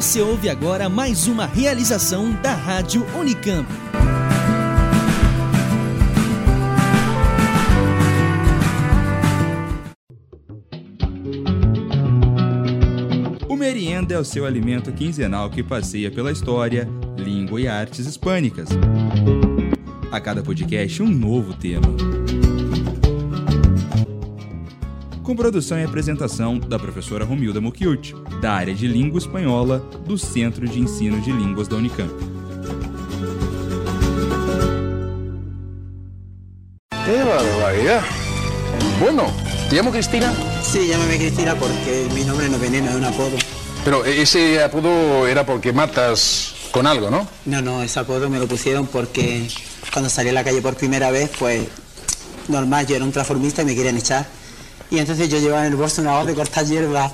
Você ouve agora mais uma realização da Rádio Unicamp. O merienda é o seu alimento quinzenal que passeia pela história, língua e artes hispânicas. A cada podcast, um novo tema. Com produção e apresentação da professora Romilda Mucchiuti, da área de Língua Espanhola do Centro de Ensino de Línguas da Unicamp. ¡Qué barbaridad! Bueno, ¿te llamo Cristina? Sí, llámame Cristina porque mi nombre no veneno, es un apodo. Pero ese apodo era porque matas con algo, ¿no? No, no, ese apodo me lo pusieron porque cuando salí a la calle por primera vez, pues normal, yo era un transformista y me querían echar. Y entonces yo llevaba en el bolso una voz de cortar hierba.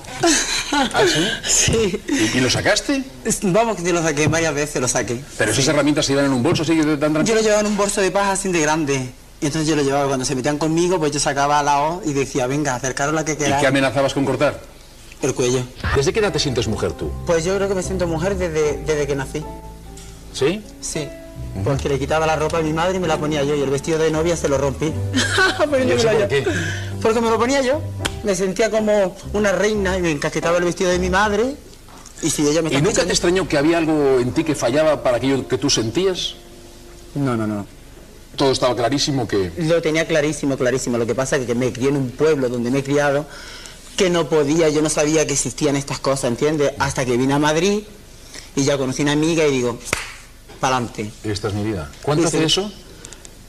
¿Ah, sí? Sí. ¿Y, y lo sacaste? Vamos, que te lo saqué varias veces, lo saqué. Pero esas herramientas se iban en un bolso así que tan Yo lo llevaba en un bolso de paja así de grande. Y entonces yo lo llevaba, cuando se metían conmigo, pues yo sacaba la hoz y decía, venga, acercaros la que ¿Y queráis. qué amenazabas con cortar? El cuello. ¿Desde qué edad te sientes mujer tú? Pues yo creo que me siento mujer desde, desde que nací. ¿Sí? Sí. Porque le quitaba la ropa a mi madre y me la ponía yo. Y el vestido de novia se lo rompí. Pero ¿Y yo me eso lo- por qué? Porque me lo ponía yo. Me sentía como una reina y me encasquetaba el vestido de mi madre. Y si ella me ¿Y nunca te extrañó que había algo en ti que fallaba para aquello que tú sentías? No, no, no. Todo estaba clarísimo que... Lo tenía clarísimo, clarísimo. Lo que pasa es que me crié en un pueblo donde me he criado que no podía, yo no sabía que existían estas cosas, ¿entiendes? Hasta que vine a Madrid y ya conocí una amiga y digo, pa'lante. Esta es mi vida. ¿Cuánto Sí, hace sí. eso?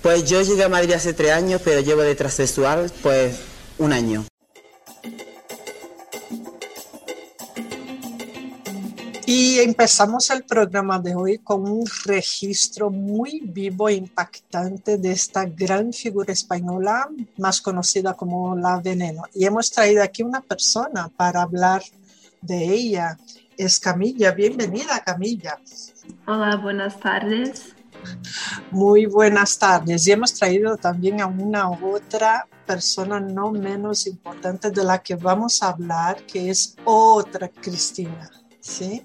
Pues yo llegué a Madrid hace tres años, pero llevo de transexual pues un año. Y empezamos el programa de hoy con un registro muy vivo e impactante de esta gran figura española, más conocida como La Veneno. Y hemos traído aquí una persona para hablar de ella. Es Camilla. Bienvenida, Camilla. Hola, buenas tardes. Muy buenas tardes. Y hemos traído también a una otra persona no menos importante de la que vamos a hablar, que es otra Cristina, ¿sí?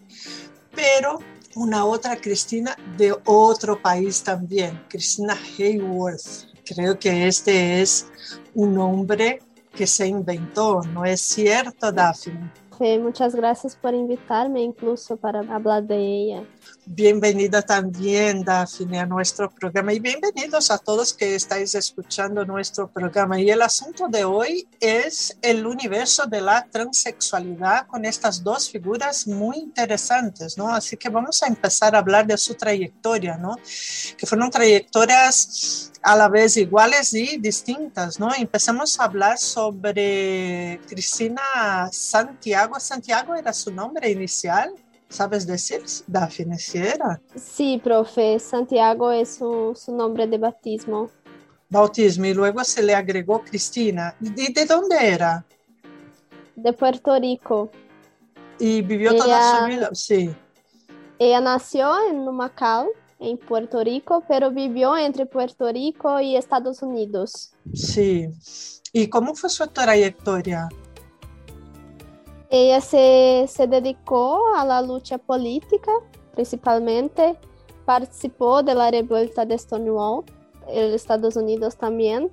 Pero una otra Cristina de otro país también, Cristina Hayworth. Creo que este es un nombre que se inventó, ¿no es cierto, Daphne? Muchas gracias por invitarme incluso para hablar de ella. Bienvenida también, Daphne, a nuestro programa y bienvenidos a todos que estáis escuchando nuestro programa. Y el asunto de hoy es el universo de la transexualidad con estas dos figuras muy interesantes, ¿no? Así que vamos a empezar a hablar de su trayectoria, ¿no? Que fueron trayectorias a la vez iguales y distintas, ¿no? Empezamos a hablar sobre Cristina Santiago. Santiago era su nombre inicial. ¿Sabes decir, Daphne, si era? Sí, profe, Santiago es su, su nombre de bautismo. Bautismo y luego se le agregó Cristina. ¿Y de dónde era? De Puerto Rico. ¿Y vivió toda su Ella- vida? Sí. Ella nació en Humacao, en Puerto Rico, pero vivió entre Puerto Rico y Estados Unidos. Sí. ¿Y cómo fue su trayectoria? Ella se, se dedicó a la lucha política, principalmente. Participó de la revuelta de Stonewall, en Estados Unidos también.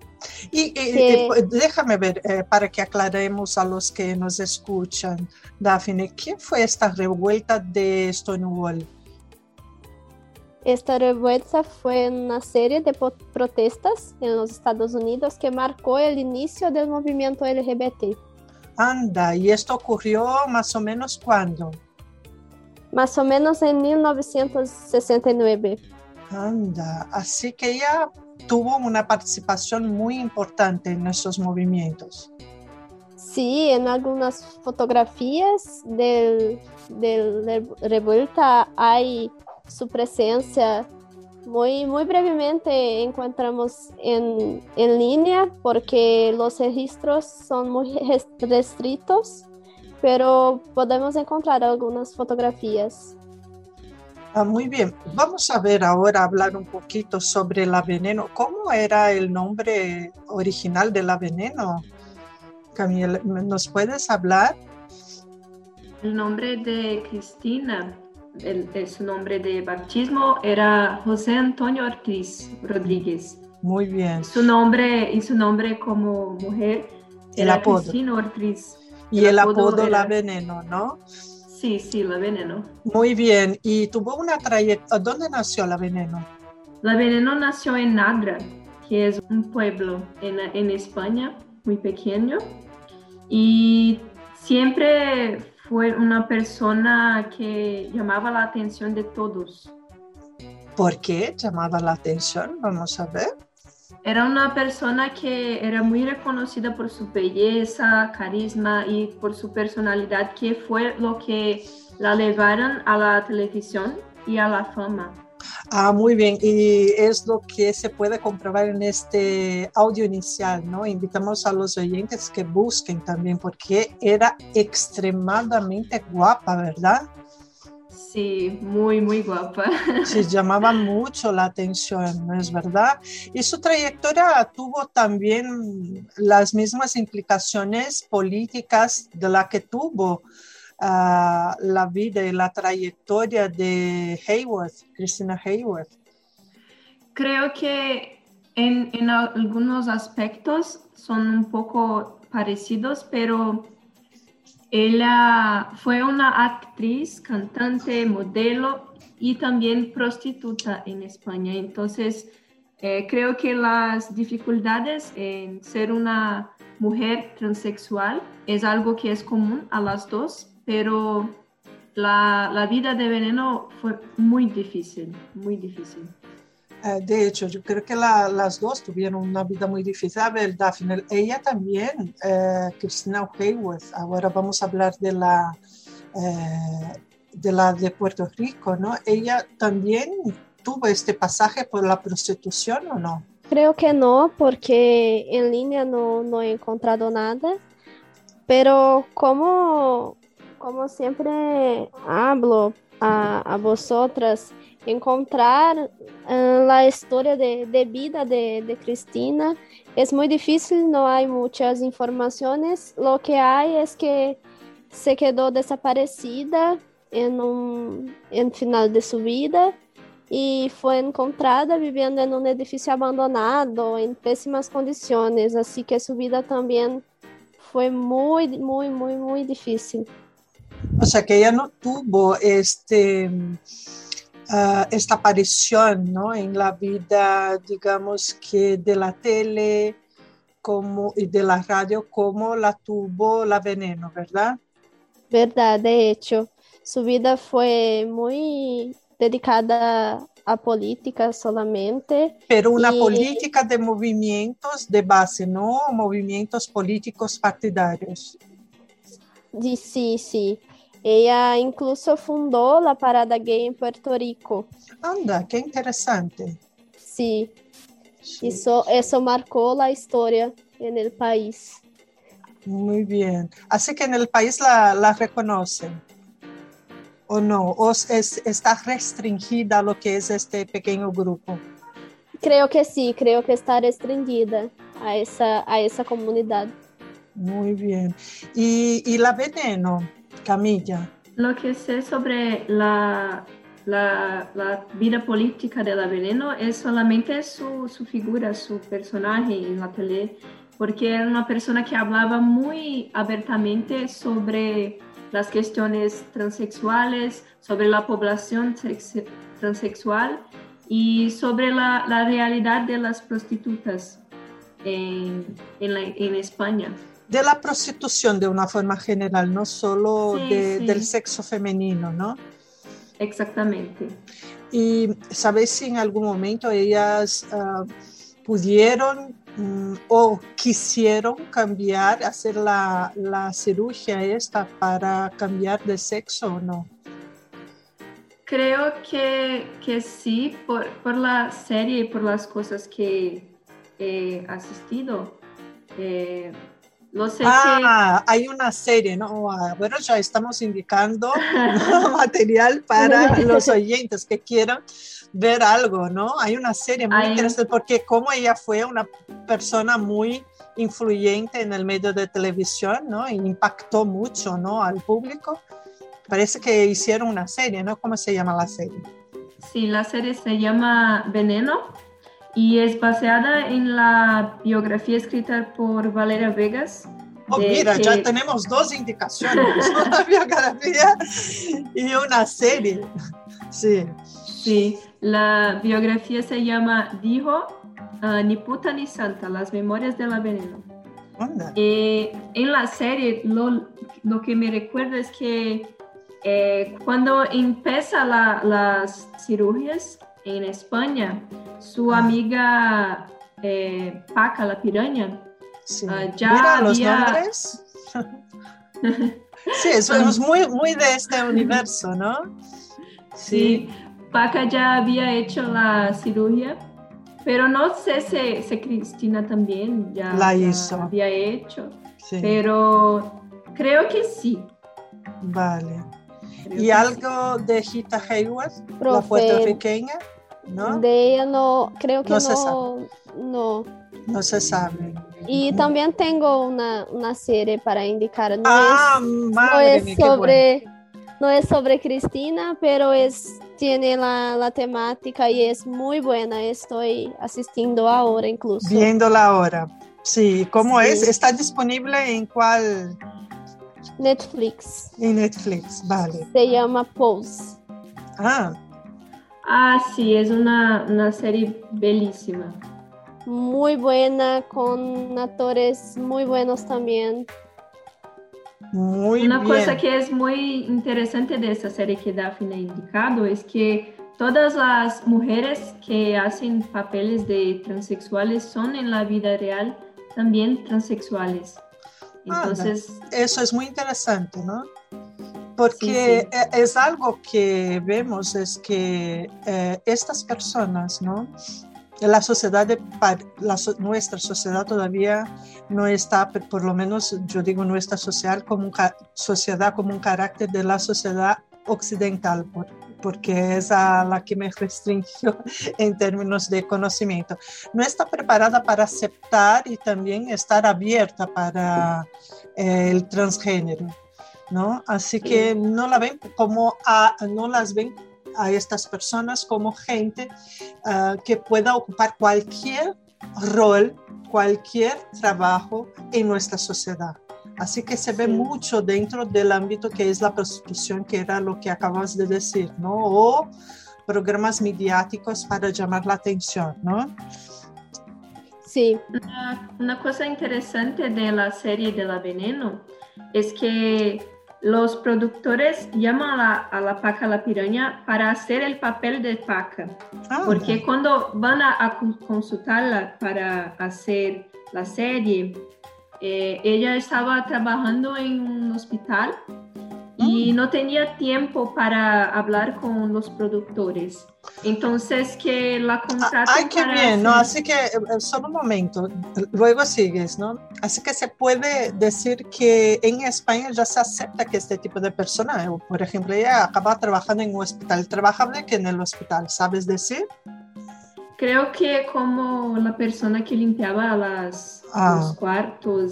Y, y- Que- y, déjame ver, eh, para que aclaremos a los que nos escuchan, Daphne, ¿qué fue esta revuelta de Stonewall? Esta revuelta fue una serie de protestas en los Estados Unidos que marcó el inicio del movimiento LGBT. Anda, ¿y esto ocurrió más o menos cuándo? Más o menos en 1969. Anda, así que ella tuvo una participación muy importante en estos movimientos. Sí, en algunas fotografías del, del re- revuelta hay su presencia. Muy, muy brevemente encontramos en, en línea porque los registros son muy res- restritos, pero podemos encontrar algunas fotografías. Ah, muy bien, vamos a ver ahora, hablar un poquito sobre la veneno. ¿Cómo era el nombre original de la veneno? Camila, ¿nos puedes hablar? El nombre de Cristina, el, el- su nombre de bautismo era José Antonio Ortiz Rodríguez. Muy bien. Su nombre y su nombre como mujer El era apodo. Cristina Ortiz. Y el apodo era- La Veneno, ¿no? Sí, sí, la veneno. Muy bien. Y tuvo una trayectoria. ¿Dónde nació La Veneno? La veneno nació en Nadra, que es un pueblo en, en España muy pequeño. Y siempre fue una persona que llamaba la atención de todos. ¿Por qué llamaba la atención? Vamos a ver. Era una persona que era muy reconocida por su belleza, carisma y por su personalidad, que fue lo que la llevaron a la televisión y a la fama. Ah, muy bien. Y es lo que se puede comprobar en este audio inicial, ¿no? Invitamos a los oyentes que busquen también porque era extremadamente guapa, ¿verdad? Sí, muy, muy guapa. Se llamaba mucho la atención, ¿no es verdad? Y su trayectoria tuvo también las mismas implicaciones políticas de la que tuvo la vida y la trayectoria de Hayworth, Christina Hayworth. Creo que en, en algunos aspectos son un poco parecidos, pero ella fue una actriz, cantante, modelo y también prostituta en España. Entonces, eh, creo que las dificultades en ser una mujer transexual es algo que es común a las dos, pero la, la vida de Veneno fue muy difícil, muy difícil. Eh, de hecho, yo creo que la- las dos tuvieron una vida muy difícil. A ver, Daphne, ella también, eh, Christina Hayworth, ahora vamos a hablar de la, eh, de la de Puerto Rico, ¿no? Ella también tuvo este pasaje por la prostitución o no? Creo que no, porque en línea no, no he encontrado nada. Pero como, como siempre hablo a, a vosotras, encontrar eh, la historia de, de vida de, de Cristina es muy difícil, no hay muchas informaciones. Lo que hay es que se quedó desaparecida en un en final de su vida y fue encontrada viviendo en un edificio abandonado, en pésimas condiciones, así que su vida también fue muy, muy, muy, muy difícil. O sea, que ella no tuvo este, ah, esta aparición ¿no? en la vida, digamos que de la tele como, y de la radio como la tuvo la veneno, ¿verdad? Verdad, de hecho, su vida fue muy dedicada a política solamente. Pero una Y- política de movimientos de base, no movimientos políticos partidarios. Sí, sí. Ella incluso fundó la parada gay en Puerto Rico. Anda, qué interesante. Sí, Sí, eso, eso marcó la historia en el país. muy bien. Así que en el país la, la reconocen. ¿O no? ¿O es- está restringida a lo que es este pequeño grupo? Creo que sí, creo que está restringida a esa, a esa comunidad. Muy bien. ¿Y, y la veneno, Camilla? Lo que sé sobre la, la, vida política de la Veneno es solamente su, su figura, su personaje en la tele, porque era una persona que hablaba muy abiertamente sobre las cuestiones transexuales, sobre la población sex- transexual y sobre la, la realidad de las prostitutas en, en España. De la prostitución de una forma general, no solo Sí, de- sí. del sexo femenino, ¿no? Exactamente. Y sabes si en algún momento ellas ah, pudieron mm, o quisieron cambiar, hacer la, la cirugía esta para cambiar de sexo o no? Creo que, que sí, por, por la serie y por las cosas que he asistido. Eh, lo sé Ah, hay una serie, ¿no? Ah, Bueno, ya estamos indicando material para los oyentes que quieran ver algo, ¿no? Hay una serie muy Hay- interesante porque como ella fue una persona muy influyente en el medio de televisión, ¿no? Impactó mucho, ¿no? Al público. parece que hicieron una serie, ¿no? ¿Cómo se llama la serie? Sí, la serie se llama Veneno y es basada en la biografía escrita por Valeria Vegas. Oh, mira, que- ya tenemos dos indicaciones, una biografía y una serie. Sí, Sí, la biografía se llama Dijo, ah, ni puta ni santa, las memorias de la veneno. Eh, en la serie lo, lo que me recuerda es que eh, cuando empieza la- las cirugías en España, su Ah. amiga eh, Paca, la piraña, Sí. Ah, ya Mira los había- nombres. sí, eso es muy, de este universo, ¿no? Sí, Paca ya había hecho la cirugía, pero no sé si, si Cristina también ya, La ya hizo. había hecho, sí. pero creo que sí. Vale. ¿Y algo de Gita Hayward, la puertorriqueña? ¿No? de ella no, creo que No se no, no. No se sabe. Y también tengo una, una serie para indicar. No ah, es, no madre es mía, qué bueno. sobre, no es sobre Cristina, pero es tiene la, la temática y es muy buena. Estoy asistiendo ahora incluso. Viéndola ahora. Sí, ¿cómo Sí. es? ¿Está disponible en cuál? Netflix. En Netflix, vale. Se llama Pose. Ah, Ah, sí, es una, una serie bellísima. Muy buena, con actores muy buenos también. muy Una bien. cosa que es muy interesante de esa serie que Daphne ha indicado es que todas las mujeres que hacen papeles de transexuales son en la vida real también transexuales. Entonces, Eso es muy interesante, ¿no? Porque Sí, e- es algo que vemos, es que eh, estas personas, ¿no? La sociedad, de, la nuestra sociedad todavía no está, por lo menos yo digo nuestra social como un sociedad, como un carácter de la sociedad occidental, por- porque es a la que me restringió en términos de conocimiento. No está preparada para aceptar y también estar abierta para eh, el transgénero, ¿no? Así que no la ven como a, no las ven a estas personas como gente ah, que pueda ocupar cualquier rol, cualquier trabajo en nuestra sociedad. Así que se ve Sí. mucho dentro del ámbito que es la prostitución, que era lo que acabas de decir, ¿no? O programas mediáticos para llamar la atención, ¿no? Sí, una, una cosa interesante de la serie de la veneno es que los productores llaman a la, a la paca la piraña para hacer el papel de paca. Ah, Porque cuando van a, a con- consultarla para hacer la serie, eh, ella estaba trabajando en un hospital y no tenía tiempo para hablar con los productores. Entonces que la contratan Ay, qué para bien, ¿no? Así que, eh, eh, solo un momento, luego sigues, ¿no? Así que se puede decir que en España ya se acepta que este tipo de persona, por ejemplo, ella acaba trabajando en un hospital, trabajaba de que en el hospital, ¿sabes decir? Creo que como la persona que limpiaba las, Ah. los cuartos.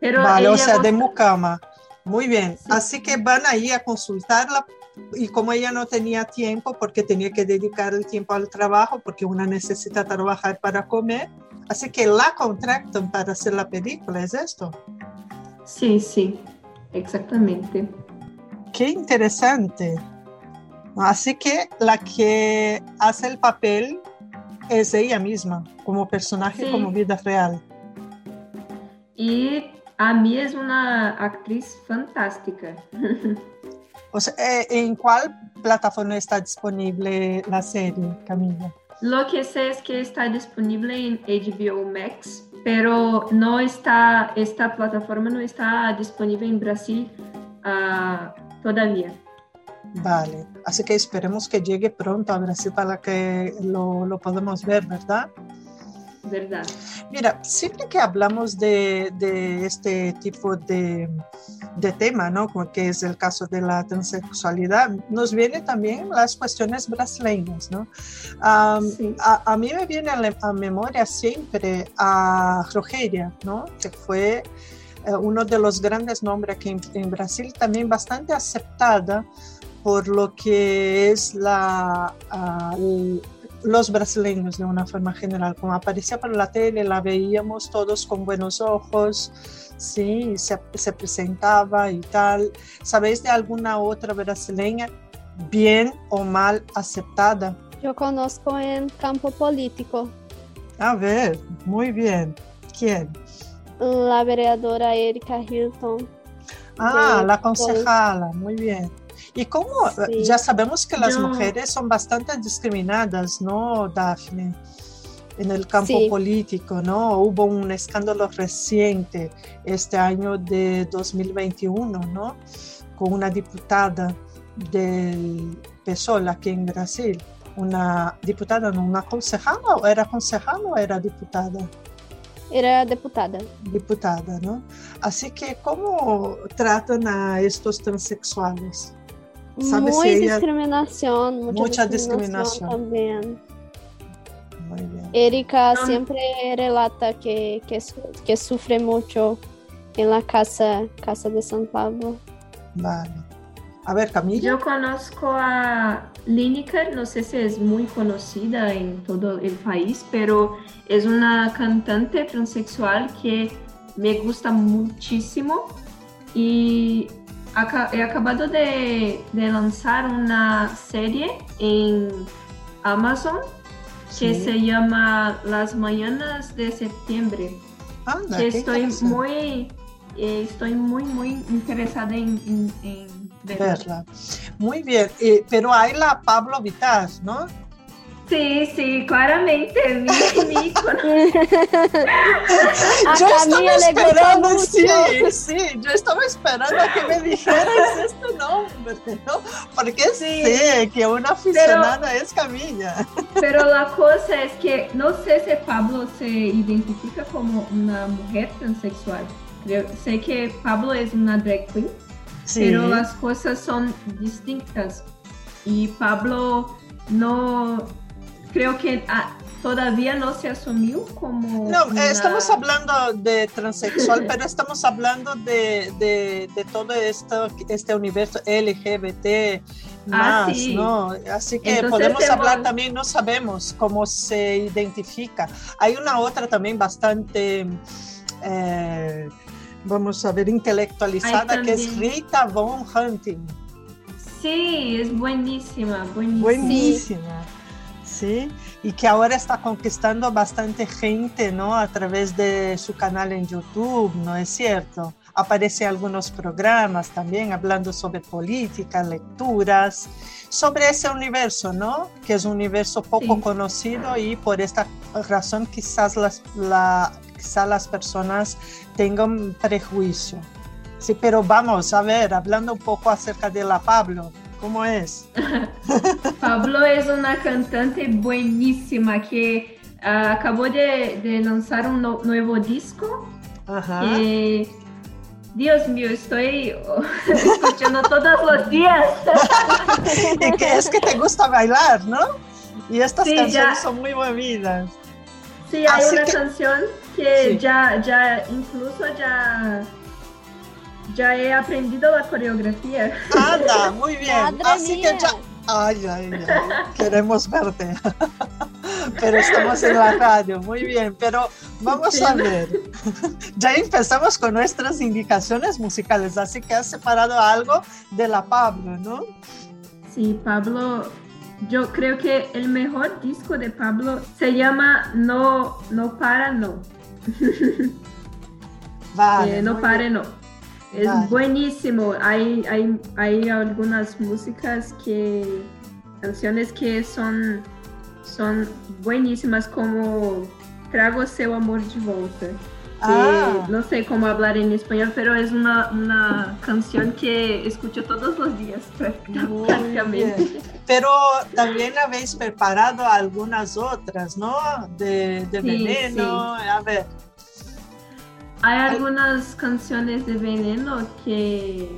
Pero vale, o sea, de mucama. Muy bien, Sí. así que van ahí a consultarla y como ella no tenía tiempo porque tenía que dedicar el tiempo al trabajo porque una necesita trabajar para comer, así que la contratan para hacer la película, ¿es esto? Sí, sí, exactamente. Qué interesante. Así que la que hace el papel es ella misma, como personaje, Sí. como vida real. Y a mí es una actriz fantástica. O sea, eh, ¿en cuál plataforma está disponible la serie, Camila? Lo que sé es que está disponible en HBO Max, pero no está, esta plataforma no está disponible en Brasil ah, todavía. Vale, así que esperemos que llegue pronto a Brasil para que lo, lo podamos ver, ¿verdad? ¿Verdad? Mira, siempre que hablamos de, de este tipo de, de tema, ¿no? Que es el caso de la transexualidad, nos vienen también las cuestiones brasileñas, ¿no? Am, Sí. a, a mí me viene a, la- a memoria siempre a Rogeria, ¿no? Que fue eh, uno de los grandes nombres aquí en, en Brasil, también bastante aceptada por lo que es la, los brasileños de una forma general. Como aparecía por la tele, la veíamos todos con buenos ojos, sí, se, se presentaba y tal. ¿Sabéis de alguna otra brasileña bien o mal aceptada? Yo conozco en campo político A ver, muy bien. ¿Quién? la vereadora Erika Hilton. Ah, la concejala, muy bien. Y cómo Sí. ya sabemos que las Yo- mujeres son bastante discriminadas, ¿no, Daphne? En el campo Sí. político, ¿no? Hubo un escándalo reciente este año de 2021, ¿no? Con una diputada del PSOL aquí en Brasil. Una diputada, no, una concejala, o era concejala o era diputada? Era deputada. diputada, ¿no? Así que, ¿cómo tratan a estos transexuales? ¿Sabe Muy si ella- discriminación, mucha, Mucha discriminación, discriminación. también. Muy bien. Erika Ah. siempre relata que, que, su- que sufre mucho en la casa, casa de San Pablo. Vale. A ver, Camila. Yo conozco a Lineker, no sé si es muy conocida en todo el país, pero es una cantante transexual que me gusta muchísimo y he acabado de, de lanzar una serie en Amazon que Sí. se llama Las Mañanas de Septiembre. Anda, que qué estoy muy, eh, estoy muy, muy interesada en, en, en verla. verla. Muy bien, eh, pero hay la Pablo Vittar, ¿no? Sí, sí, claramente, mi, mi ícono. A yo estaba esperando, mucho. sí, sí, yo estaba esperando a que me dijeras este nombre, ¿no? Porque Sí. sé que una aficionada es Camila. Pero la cosa es que no sé si Pablo se identifica como una mujer transexual. Creo- sé que Pablo es una drag queen, Sí. pero las cosas son distintas. Y Pablo no, creo que ah, todavía no se asumió como... No, una- estamos hablando de transexual, pero estamos hablando de, de, de todo esto, este universo LGBT Ah, más, sí. ¿no? Así que Entonces podemos hablar también, no sabemos cómo se identifica. Hay una otra también bastante, eh, vamos a ver, intelectualizada, que es Rita Von Hunting. Sí, es buenísima, buenísima. Buenísima. Sí, y que ahora está conquistando bastante gente, ¿no? A través de su canal en YouTube, ¿no es cierto? Aparece en algunos programas también hablando sobre política, lecturas, sobre ese universo, ¿no? Que es un universo poco Sí. conocido y por esta razón quizás las, la, quizás las personas tengan prejuicio. Sí, pero vamos a ver, hablando un poco acerca de la Pablo, ¿cómo es? Pablo es una cantante buenísima que acabó de, de lanzar un no- nuevo disco. Ajá. que, Dios mío, estoy escuchando todos los días. y que es que te gusta bailar, ¿no? Y estas Sí, canciones ya. son muy movidas. Sí, hay Así una que- canción que Sí. ya, ya, incluso ya, ya he aprendido la coreografía. Anda, muy bien. Madre Así que ya. Ay, ay, ay. Queremos verte. Pero estamos en la radio, muy bien. Pero vamos a ver. Ya empezamos con nuestras indicaciones musicales, así que has separado algo de la Pablo, ¿no? Sí, Pablo, yo creo que el mejor disco de Pablo se llama No, no para, no. Vale. Eh, no bien. no. Es Vale. buenísimo. Hay, hay, hay algunas músicas que, canciones que son, son buenísimas como Trago seu amor de volta. que Ah. no sé cómo hablar en español, pero es una, una canción que escucho todos los días prácticamente. Pero también habéis preparado algunas otras, ¿no? De, de Sí, veneno. A ver, Hay algunas canciones de Veneno que,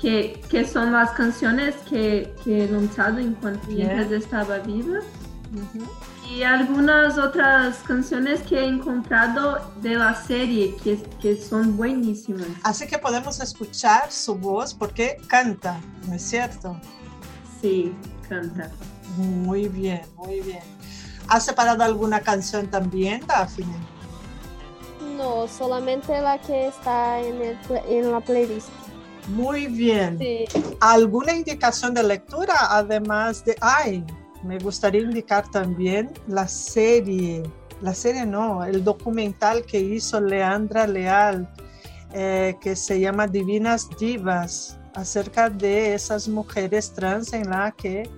que, que son las canciones que, que he lanzado enquanto Bien. Yentes estaba viva. ujú, Y algunas otras canciones que he encontrado de la serie que, que son buenísimas. Así que podemos escuchar su voz porque canta, ¿no es cierto? Sí, canta. Muy bien, muy bien. ¿Has separado alguna canción también, Daphne? No, solamente la que está en, el, en la playlist. Muy bien. Sí. ¿Alguna indicación de lectura además de... Ay, me gustaría indicar también la serie, la serie no, el documental que hizo Leandra Leal, eh, que se llama Divinas Divas, acerca de esas mujeres trans en la que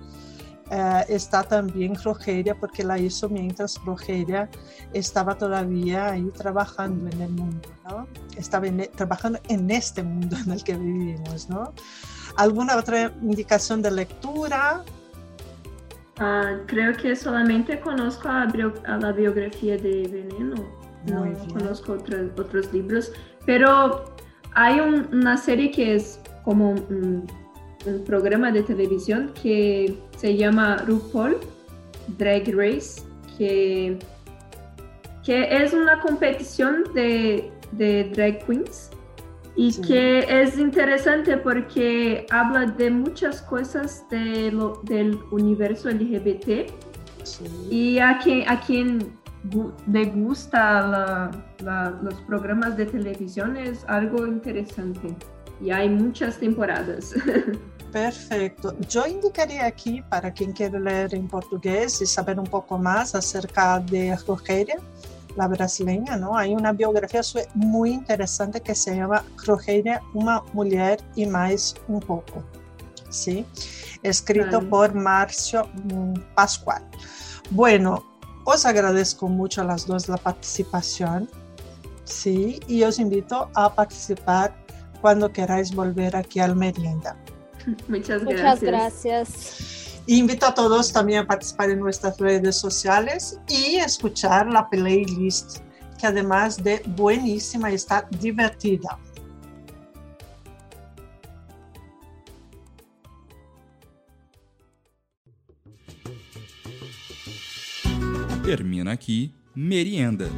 eh, está también Rogeria, porque la hizo mientras Rogeria estaba todavía ahí trabajando en el mundo, ¿no? Estaba en- trabajando en este mundo en el que vivimos, ¿no? ¿Alguna otra indicación de lectura? Ah, creo que solamente conozco a, a la biografía de Veneno. No conozco otros, otros libros. Pero hay un- una serie que es como un, un programa de televisión que se llama RuPaul Drag Race, que, que es una competición de, de drag queens y Sí. que es interesante porque habla de muchas cosas de lo- del universo LGBT Sí. y a quien, a quien le gusta la- la- los programas de televisión es algo interesante y hay muchas temporadas. Perfecto. Yo indicaría aquí, para quien quiere leer en portugués y saber un poco más acerca de Rogeria, la brasileña, ¿no? Hay una biografía muy interesante que se llama Rogeria, una mujer y más un poco, ¿sí? Escrito Vale. por Marcio mm, Pascual. Bueno, os agradezco mucho a las dos la participación, ¿sí? Y os invito a participar cuando queráis volver aquí al Merienda. Muchas Muchas gracias. gracias. Invito a todos también a participar en nuestras redes sociales y escuchar la playlist, que además de buenísima está divertida. Termina aqui Merienda.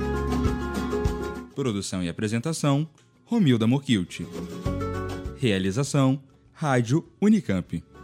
Produção e apresentação: Romilda Mokilt. Realização: Rádio Unicamp.